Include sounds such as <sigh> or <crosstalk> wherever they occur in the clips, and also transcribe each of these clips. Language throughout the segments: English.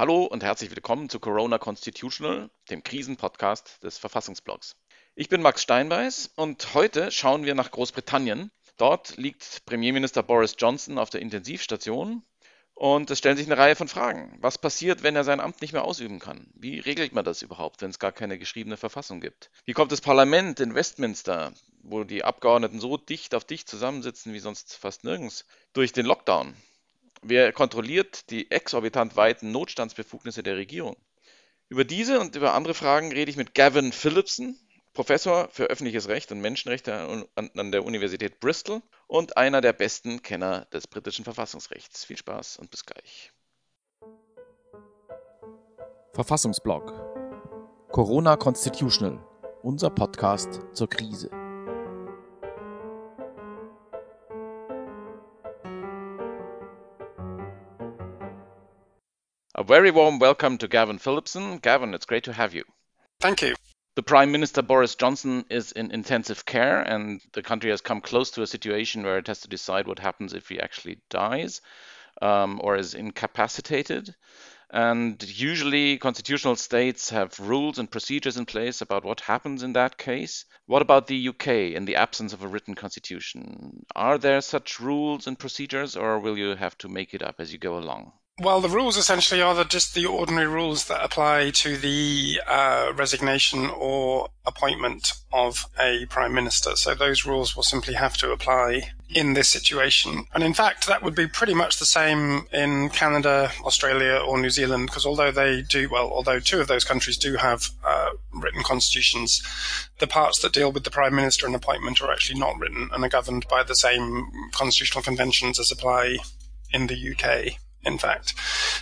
Hallo und herzlich willkommen zu Corona Constitutional, dem Krisenpodcast des Verfassungsblogs. Ich bin Max Steinbeiß und heute schauen wir nach Großbritannien. Dort liegt Premierminister Boris Johnson auf der Intensivstation und es stellen sich eine Reihe von Fragen. Was passiert, wenn er sein Amt nicht mehr ausüben kann? Wie regelt man das überhaupt, wenn es gar keine geschriebene Verfassung gibt? Wie kommt das Parlament in Westminster, wo die Abgeordneten so dicht auf dicht zusammensitzen wie sonst fast nirgends, durch den Lockdown? Wer kontrolliert die exorbitant weiten Notstandsbefugnisse der Regierung? Über diese und über andere Fragen rede ich mit Gavin Phillipson, Professor für öffentliches Recht und Menschenrechte an der Universität Bristol und einer der besten Kenner des britischen Verfassungsrechts. Viel Spaß und bis gleich. Verfassungsblog Corona Constitutional, unser Podcast zur Krise. Very warm welcome to Gavin Phillipson. Gavin, it's great to have you. Thank you. The Prime Minister Boris Johnson is in intensive care, and the country has come close to a situation where it has to decide what happens if he actually dies um, or is incapacitated. And usually, constitutional states have rules and procedures in place about what happens in that case. What about the UK in the absence of a written constitution? Are there such rules and procedures, or will you have to make it up as you go along? Well, the rules essentially are the, just the ordinary rules that apply to the uh, resignation or appointment of a prime minister. So those rules will simply have to apply in this situation. And in fact, that would be pretty much the same in Canada, Australia, or New Zealand, because although they do, well, although two of those countries do have uh, written constitutions, the parts that deal with the prime minister and appointment are actually not written and are governed by the same constitutional conventions as apply in the UK in fact.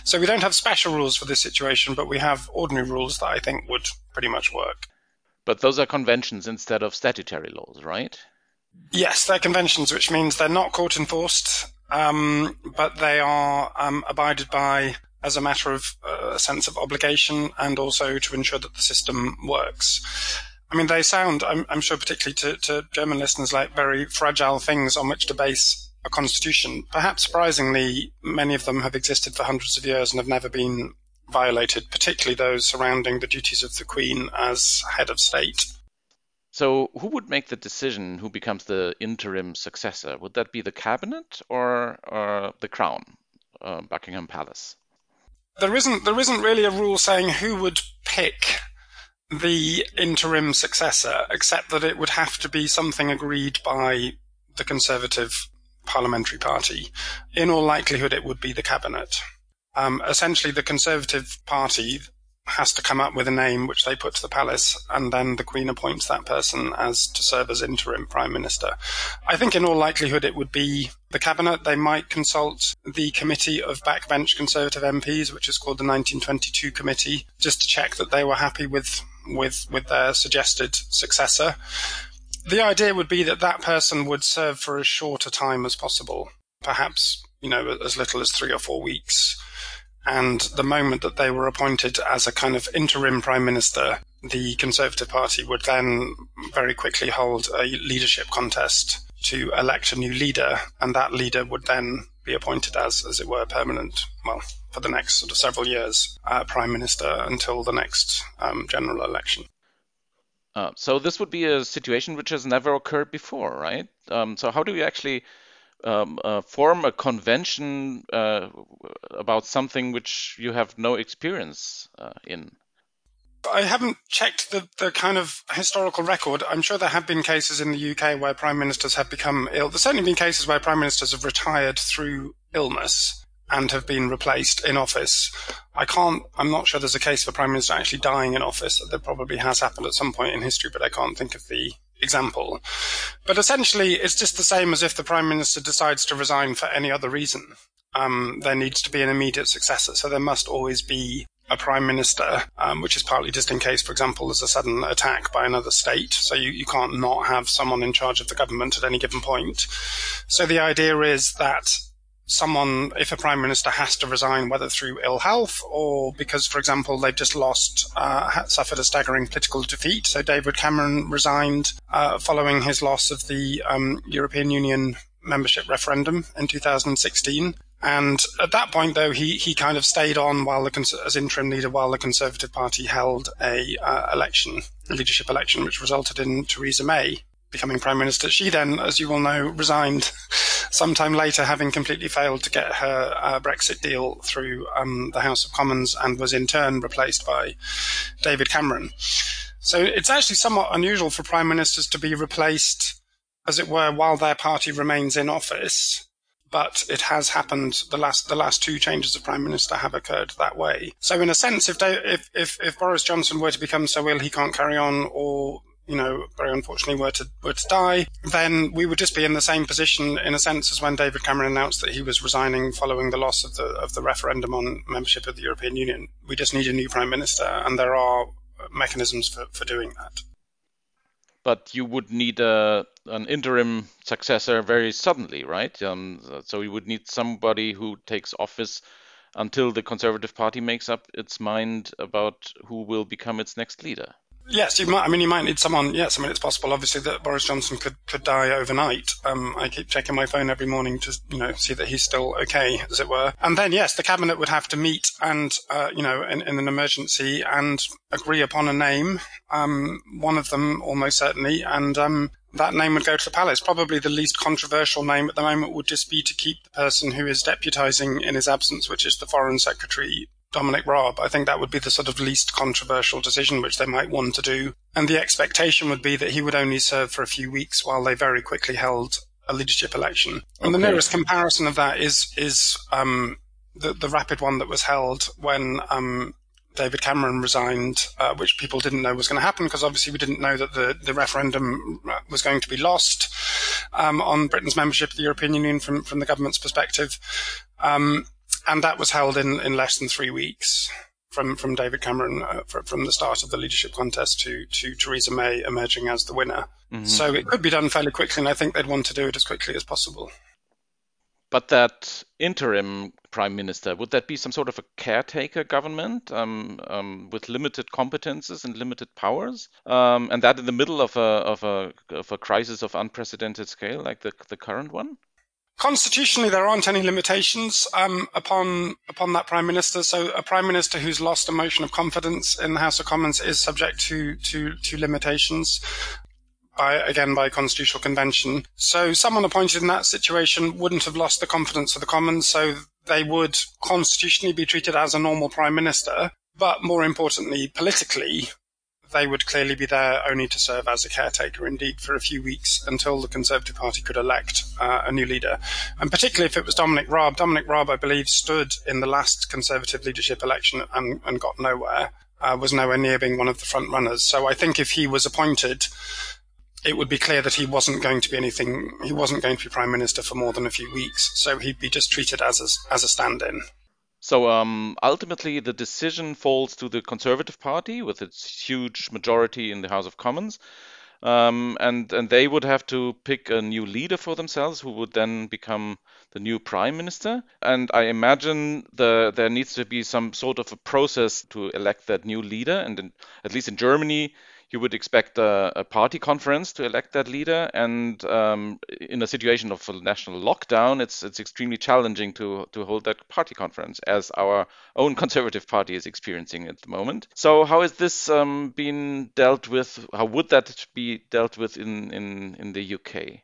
So we don't have special rules for this situation, but we have ordinary rules that I think would pretty much work. But those are conventions instead of statutory laws, right? Yes, they're conventions, which means they're not court enforced, um, but they are um, abided by as a matter of uh, a sense of obligation and also to ensure that the system works. I mean, they sound, I'm, I'm sure, particularly to, to German listeners, like very fragile things on which to base a constitution. Perhaps surprisingly, many of them have existed for hundreds of years and have never been violated, particularly those surrounding the duties of the Queen as head of state. So, who would make the decision who becomes the interim successor? Would that be the cabinet or, or the crown, uh, Buckingham Palace? There isn't there isn't really a rule saying who would pick the interim successor, except that it would have to be something agreed by the Conservative parliamentary party. In all likelihood, it would be the cabinet. Um, essentially, the Conservative Party has to come up with a name which they put to the palace, and then the Queen appoints that person as to serve as interim prime minister. I think, in all likelihood, it would be the cabinet. They might consult the committee of backbench Conservative MPs, which is called the 1922 committee, just to check that they were happy with with with their suggested successor the idea would be that that person would serve for as short a time as possible, perhaps, you know, as little as three or four weeks. And the moment that they were appointed as a kind of interim prime minister, the Conservative Party would then very quickly hold a leadership contest to elect a new leader, and that leader would then be appointed as, as it were, permanent, well, for the next sort of several years, uh, prime minister until the next um, general election. Uh, so this would be a situation which has never occurred before, right? Um, so how do you actually um, uh, form a convention uh, about something which you have no experience uh, in? I haven't checked the, the kind of historical record. I'm sure there have been cases in the UK where prime ministers have become ill. There's certainly been cases where prime ministers have retired through illness and have been replaced in office. I can't, I'm not sure there's a case of a prime minister actually dying in office. That probably has happened at some point in history, but I can't think of the example. But essentially, it's just the same as if the prime minister decides to resign for any other reason. Um, there needs to be an immediate successor. So there must always be a prime minister, um, which is partly just in case, for example, there's a sudden attack by another state. So you, you can't not have someone in charge of the government at any given point. So the idea is that someone, if a prime minister has to resign, whether through ill health or because, for example, they've just lost, uh, suffered a staggering political defeat. So David Cameron resigned uh, following his loss of the um, European Union membership referendum in 2016. And at that point, though, he, he kind of stayed on while the, as interim leader while the Conservative Party held a uh, election, a leadership election, which resulted in Theresa May becoming prime minister. She then, as you will know, resigned <laughs> sometime later, having completely failed to get her uh, Brexit deal through um, the House of Commons, and was in turn replaced by David Cameron. So it's actually somewhat unusual for prime ministers to be replaced, as it were, while their party remains in office but it has happened. The last the last two changes of prime minister have occurred that way. So in a sense, if if if if Boris Johnson were to become so ill he can't carry on, or you know, very unfortunately were to were to die, then we would just be in the same position in a sense as when David Cameron announced that he was resigning following the loss of the of the referendum on membership of the European Union. We just need a new prime minister, and there are mechanisms for, for doing that but you would need a an interim successor very suddenly, right? Um, so you would need somebody who takes office until the Conservative Party makes up its mind about who will become its next leader. Yes, you might. I mean, you might need someone. Yes, I mean, it's possible, obviously, that Boris Johnson could, could die overnight. Um, I keep checking my phone every morning to, you know, see that he's still okay, as it were. And then, yes, the cabinet would have to meet and, uh, you know, in, in, an emergency and agree upon a name. Um, one of them, almost certainly, and um, that name would go to the palace. Probably the least controversial name at the moment would just be to keep the person who is deputising in his absence, which is the foreign secretary Dominic Raab. I think that would be the sort of least controversial decision which they might want to do. And the expectation would be that he would only serve for a few weeks while they very quickly held a leadership election. And the nearest comparison of that is is um, the the rapid one that was held when um, David Cameron resigned, uh, which people didn't know was going to happen because obviously we didn't know that the, the referendum was going to be lost um, on Britain's membership of the European Union from, from the government's perspective. Um, and that was held in, in less than three weeks from from David Cameron uh, from the start of the leadership contest to to Theresa May emerging as the winner. Mm-hmm. So it could be done fairly quickly, and I think they'd want to do it as quickly as possible. But that interim prime minister would that be some sort of a caretaker government um, um, with limited competences and limited powers, um, and that in the middle of a of a of a crisis of unprecedented scale like the the current one? Constitutionally, there aren't any limitations um, upon upon that prime minister. So, a prime minister who's lost a motion of confidence in the House of Commons is subject to to, to limitations. By, again by constitutional convention. So someone appointed in that situation wouldn't have lost the confidence of the Commons, so they would constitutionally be treated as a normal prime minister. But more importantly, politically, they would clearly be there only to serve as a caretaker, indeed, for a few weeks until the Conservative Party could elect uh, a new leader. And particularly if it was Dominic Raab. Dominic Raab, I believe, stood in the last Conservative leadership election and, and got nowhere, uh, was nowhere near being one of the front runners. So I think if he was appointed, it would be clear that he wasn't going to be anything, he wasn't going to be Prime Minister for more than a few weeks. So he'd be just treated as a, as a stand in. So um, ultimately, the decision falls to the Conservative Party with its huge majority in the House of Commons. Um, and and they would have to pick a new leader for themselves, who would then become the new prime minister. And I imagine the there needs to be some sort of a process to elect that new leader. And in, at least in Germany, you would expect a, a, party conference to elect that leader. And um, in a situation of a national lockdown, it's it's extremely challenging to to hold that party conference, as our own Conservative Party is experiencing at the moment. So how is this um, being dealt with? How would that be dealt with in in in the UK?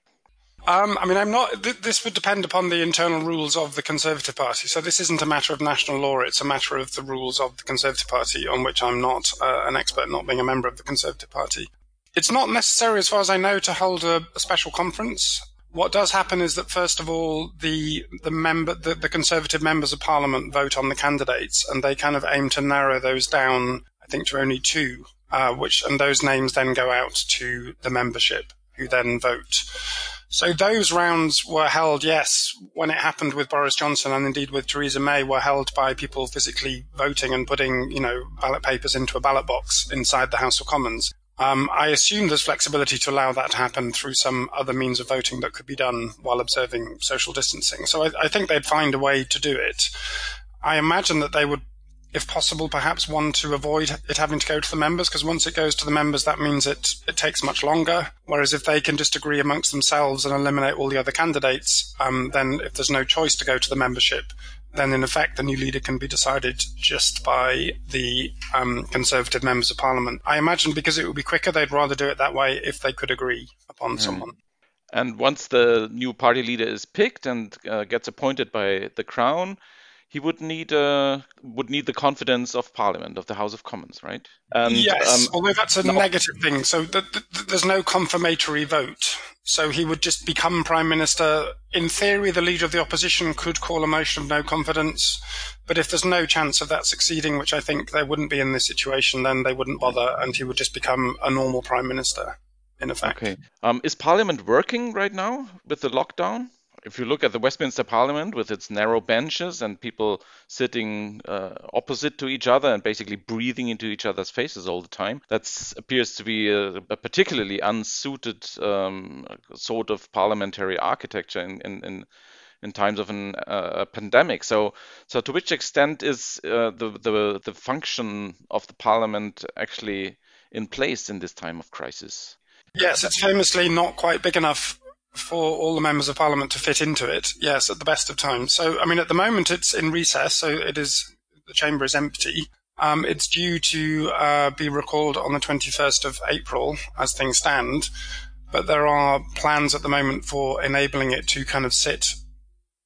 Um, I mean, I'm not. Th- this would depend upon the internal rules of the Conservative Party. So this isn't a matter of national law; it's a matter of the rules of the Conservative Party, on which I'm not uh, an expert, not being a member of the Conservative Party. It's not necessary, as far as I know, to hold a, a special conference. What does happen is that first of all, the the member, the, the Conservative members of Parliament vote on the candidates, and they kind of aim to narrow those down. I think to only two, uh, which and those names then go out to the membership, who then vote. So those rounds were held, yes, when it happened with Boris Johnson and indeed with Theresa May, were held by people physically voting and putting, you know, ballot papers into a ballot box inside the House of Commons. Um, I assume there's flexibility to allow that to happen through some other means of voting that could be done while observing social distancing. So I, I think they'd find a way to do it. I imagine that they would if possible, perhaps one to avoid it having to go to the members, because once it goes to the members, that means it, it takes much longer. Whereas if they can just agree amongst themselves and eliminate all the other candidates, um, then if there's no choice to go to the membership, then in effect the new leader can be decided just by the um, Conservative members of Parliament. I imagine because it would be quicker, they'd rather do it that way if they could agree upon mm. someone. And once the new party leader is picked and uh, gets appointed by the Crown, he would need uh, would need the confidence of Parliament of the House of Commons, right? And, yes, um, although that's a no, negative thing. So th- th- there's no confirmatory vote. So he would just become prime minister. In theory, the leader of the opposition could call a motion of no confidence, but if there's no chance of that succeeding, which I think there wouldn't be in this situation, then they wouldn't bother, and he would just become a normal prime minister. In effect. Okay. Um, is Parliament working right now with the lockdown? If you look at the Westminster Parliament with its narrow benches and people sitting uh, opposite to each other and basically breathing into each other's faces all the time, that appears to be a, a particularly unsuited um, sort of parliamentary architecture in, in, in in times of an, uh, a pandemic. So, so to which extent is uh, the, the the function of the parliament actually in place in this time of crisis? Yes, it's famously not quite big enough for all the members of parliament to fit into it. Yes, at the best of times. So, I mean, at the moment it's in recess, so it is the chamber is empty. Um, it's due to uh, be recalled on the 21st of April as things stand, but there are plans at the moment for enabling it to kind of sit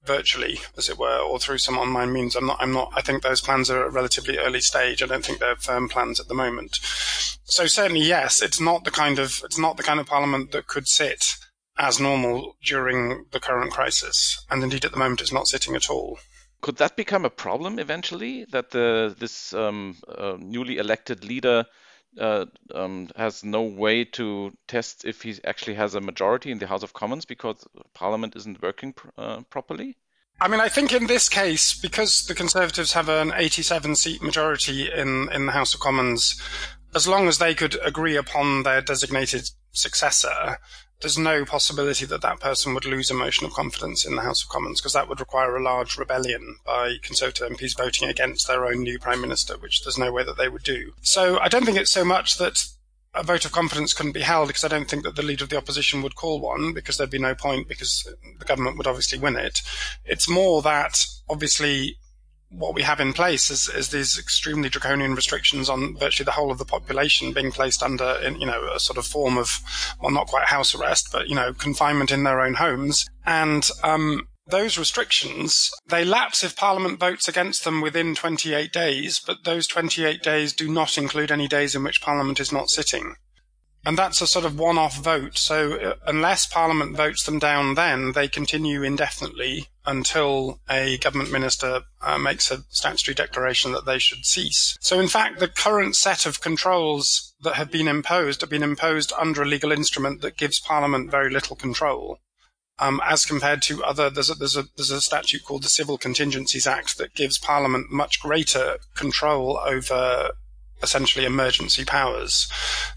virtually, as it were, or through some online means. I'm not, I'm not, I think those plans are at a relatively early stage. I don't think they're firm plans at the moment. So certainly, yes, it's not the kind of, it's not the kind of parliament that could sit as normal during the current crisis. And indeed, at the moment, it's not sitting at all. Could that become a problem eventually? That the this um, uh, newly elected leader uh, um, has no way to test if he actually has a majority in the House of Commons because Parliament isn't working pr- uh, properly? I mean, I think in this case, because the Conservatives have an 87 seat majority in, in the House of Commons, as long as they could agree upon their designated successor, there's no possibility that that person would lose a motion of confidence in the House of Commons because that would require a large rebellion by Conservative MPs voting against their own new Prime Minister, which there's no way that they would do. So I don't think it's so much that a vote of confidence couldn't be held because I don't think that the leader of the opposition would call one because there'd be no point because the government would obviously win it. It's more that obviously what we have in place is, is these extremely draconian restrictions on virtually the whole of the population being placed under, in, you know, a sort of form of, well, not quite house arrest, but, you know, confinement in their own homes. And, um, those restrictions, they lapse if Parliament votes against them within 28 days, but those 28 days do not include any days in which Parliament is not sitting. And that's a sort of one off vote. So uh, unless Parliament votes them down, then they continue indefinitely until a government minister uh, makes a statutory declaration that they should cease. So in fact, the current set of controls that have been imposed have been imposed under a legal instrument that gives Parliament very little control. Um, as compared to other, there's a, there's a there's a statute called the Civil Contingencies Act that gives Parliament much greater control over essentially emergency powers.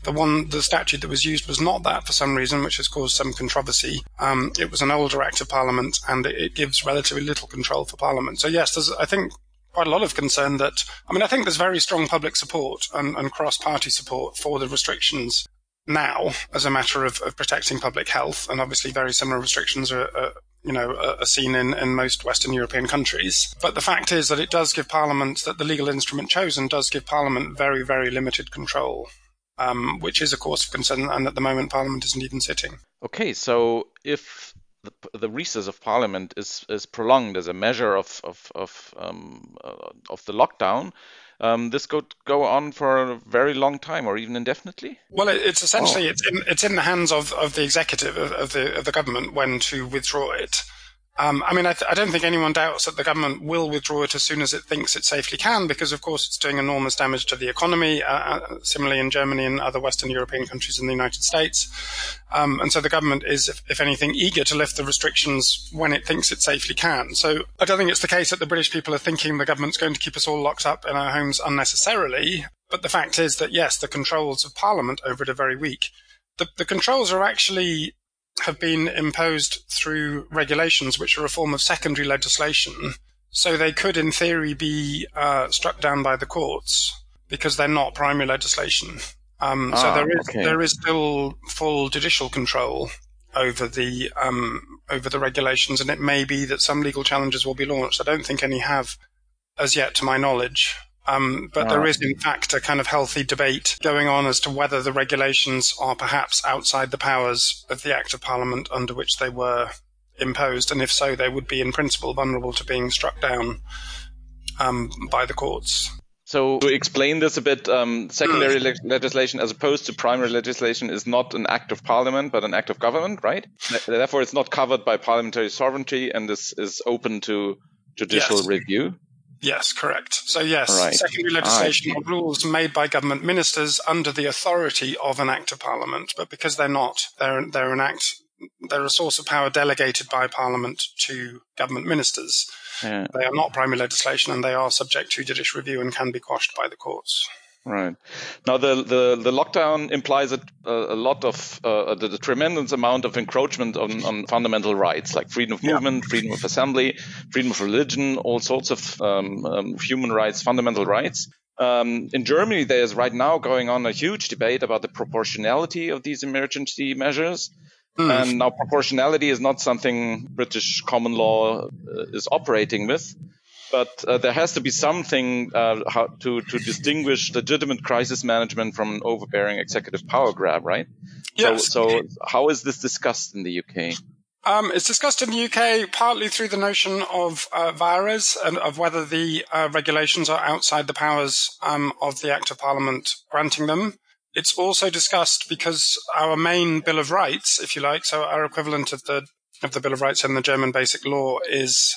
The one, the statute that was used was not that for some reason, which has caused some controversy. Um, it was an older Act of Parliament, and it, it, gives relatively little control for Parliament. So yes, there's, I think, quite a lot of concern that, I mean, I think there's very strong public support and, and cross-party support for the restrictions now as a matter of, of, protecting public health, and obviously very similar restrictions are, are you know, are seen in, in most Western European countries. But the fact is that it does give Parliament, that the legal instrument chosen does give Parliament very, very limited control, um, which is a cause of concern, and at the moment Parliament isn't even sitting. Okay, so if the, the recess of Parliament is, is prolonged as a measure of of of, um, uh, of the lockdown, um, this could go on for a very long time or even indefinitely? Well, it's essentially oh. it's in it's in the hands of, of the executive of, of the of the government when to withdraw it. Um, I mean, I, th- I, don't think anyone doubts that the government will withdraw it as soon as it thinks it safely can, because of course it's doing enormous damage to the economy. Uh, uh, similarly, in Germany and other Western European countries and the United States, um, and so the government is, if, if, anything, eager to lift the restrictions when it thinks it safely can. So I don't think it's the case that the British people are thinking the government's going to keep us all locked up in our homes unnecessarily. But the fact is that yes, the controls of Parliament over it are very weak. The, the controls are actually have been imposed through regulations, which are a form of secondary legislation. So they could, in theory, be uh, struck down by the courts because they're not primary legislation. Um, so Ah, there is okay. there is still full judicial control over the um, over the regulations, and it may be that some legal challenges will be launched. I don't think any have as yet, to my knowledge. Um, but there Ah. in fact, a kind of healthy debate going on as to whether the regulations are perhaps outside the powers of the Act of Parliament under which they were imposed, and if so, they would be, in principle, vulnerable to being struck down um, by the courts. So to explain this a bit, um, secondary le- legislation as opposed to primary legislation is not an act of parliament, but an act of government, right? Therefore, it's not covered by parliamentary sovereignty and this is open to judicial Yes. review. Yes, correct. So yes, Right. secondary legislation see. are rules made by government ministers under the authority of an act of parliament, but because they're not, they're they're an act, they're a source of power delegated by parliament to government ministers. Yeah, They are not primary legislation, and they are subject to judicial review and can be quashed by the courts. Right. Now, the, the, the lockdown implies a, a lot of uh, the, the tremendous amount of encroachment on, on fundamental rights like freedom of Yeah. movement, freedom of assembly, freedom of religion, all sorts of um, um, human rights, fundamental rights. Um, in Germany, there is right now going on a huge debate about the proportionality of these emergency measures. Hmm. And now proportionality is not something British common law uh, is operating with, but uh, there has to be something uh, how to, to distinguish legitimate crisis management from an overbearing executive power grab, right? Yes. So, so how is this discussed in the UK? Um, it's discussed in the UK partly through the notion of uh, vires and of whether the uh, regulations are outside the powers um, of the Act of Parliament granting them. It's also discussed because our main Bill of Rights, if you like, so our equivalent of the of the Bill of Rights in the German Basic Law is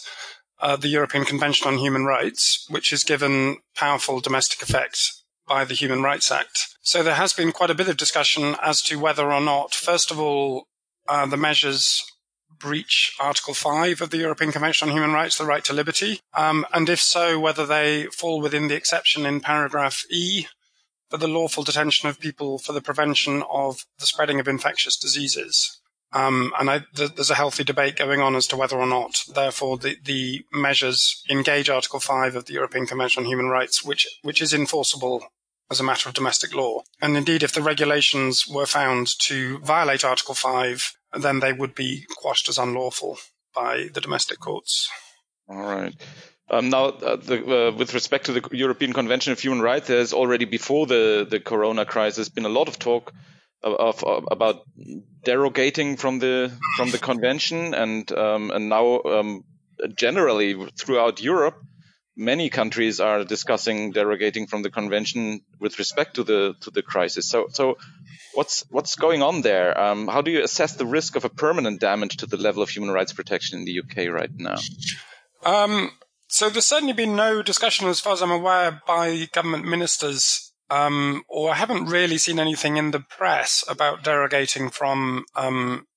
uh, the European Convention on Human Rights, which is given powerful domestic effect by the Human Rights Act. So there has been quite a bit of discussion as to whether or not, first of all, uh, the measures breach Article 5 of the European Convention on Human Rights, the right to liberty? Um, and if so, whether they fall within the exception in paragraph E for the lawful detention of people for the prevention of the spreading of infectious diseases. Um, and I, th- there's a healthy debate going on as to whether or not, therefore, the, the measures engage Article 5 of the European Convention on Human Rights, which, which is enforceable as a matter of domestic law. And indeed, if the regulations were found to violate Article 5, then they would be quashed as unlawful by the domestic courts. All right. Um, now, uh, the, uh, with respect to the European Convention of Human Rights, there's already before the, the Corona crisis been a lot of talk of, of about derogating from the from the convention, and um, and now um, generally throughout Europe, many countries are discussing derogating from the convention with respect to the to the crisis. So so. What's what's going on there? Um, how do you assess the risk of a permanent damage to the level of human rights protection in the UK right now? Um, so there's certainly been no discussion, as far as I'm aware, by government ministers, um, or I haven't really seen anything in the press about derogating from um,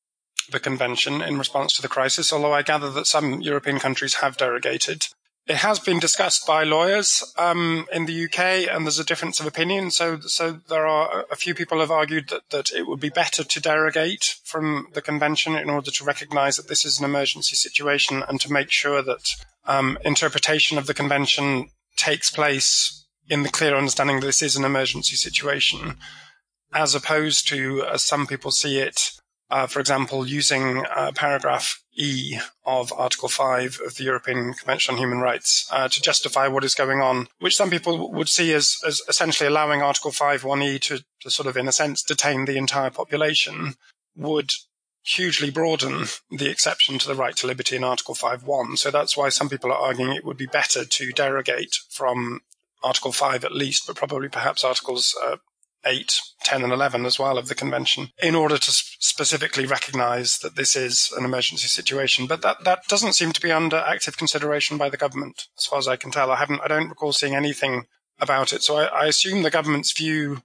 the convention in response to the crisis. Although I gather that some European countries have derogated. It has been discussed by lawyers um, in the UK, and there's a difference of opinion. So, so there are a few people have argued that, that it would be better to derogate from the convention in order to recognise that this is an emergency situation and to make sure that um, interpretation of the convention takes place in the clear understanding that this is an emergency situation, as opposed to, as some people see it, uh, for example, using uh, paragraph E of Article 5 of the European Convention on Human Rights uh, to justify what is going on, which some people would see as, as essentially allowing Article 5 1E to, to sort of, in a sense, detain the entire population, would hugely broaden the exception to the right to liberty in Article 5.1. So that's why some people are arguing it would be better to derogate from Article 5 at least, but probably perhaps Articles uh, 8, 10, and 11 as well of the convention in order to sp- specifically recognize that this is an emergency situation. But that, that doesn't seem to be under active consideration by the government, as far as I can tell. I haven't, I don't recall seeing anything about it. So I, I assume the government's view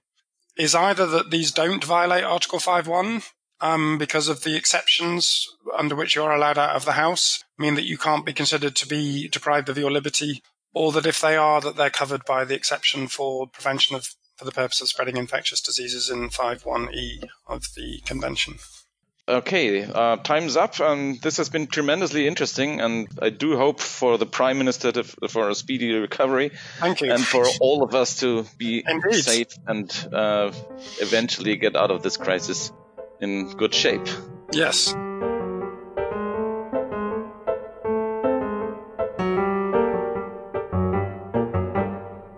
is either that these don't violate Article 5.1 um, because of the exceptions under which you're allowed out of the house, mean that you can't be considered to be deprived of your liberty, or that if they are, that they're covered by the exception for prevention of for the purpose of spreading infectious diseases in 5.1e of the convention. Okay, uh, time's up. Um, this has been tremendously interesting, and I do hope for the Prime Minister to, for a speedy recovery. Thank you. And for all of us to be Indeed. safe and uh, eventually get out of this crisis in good shape. Yes.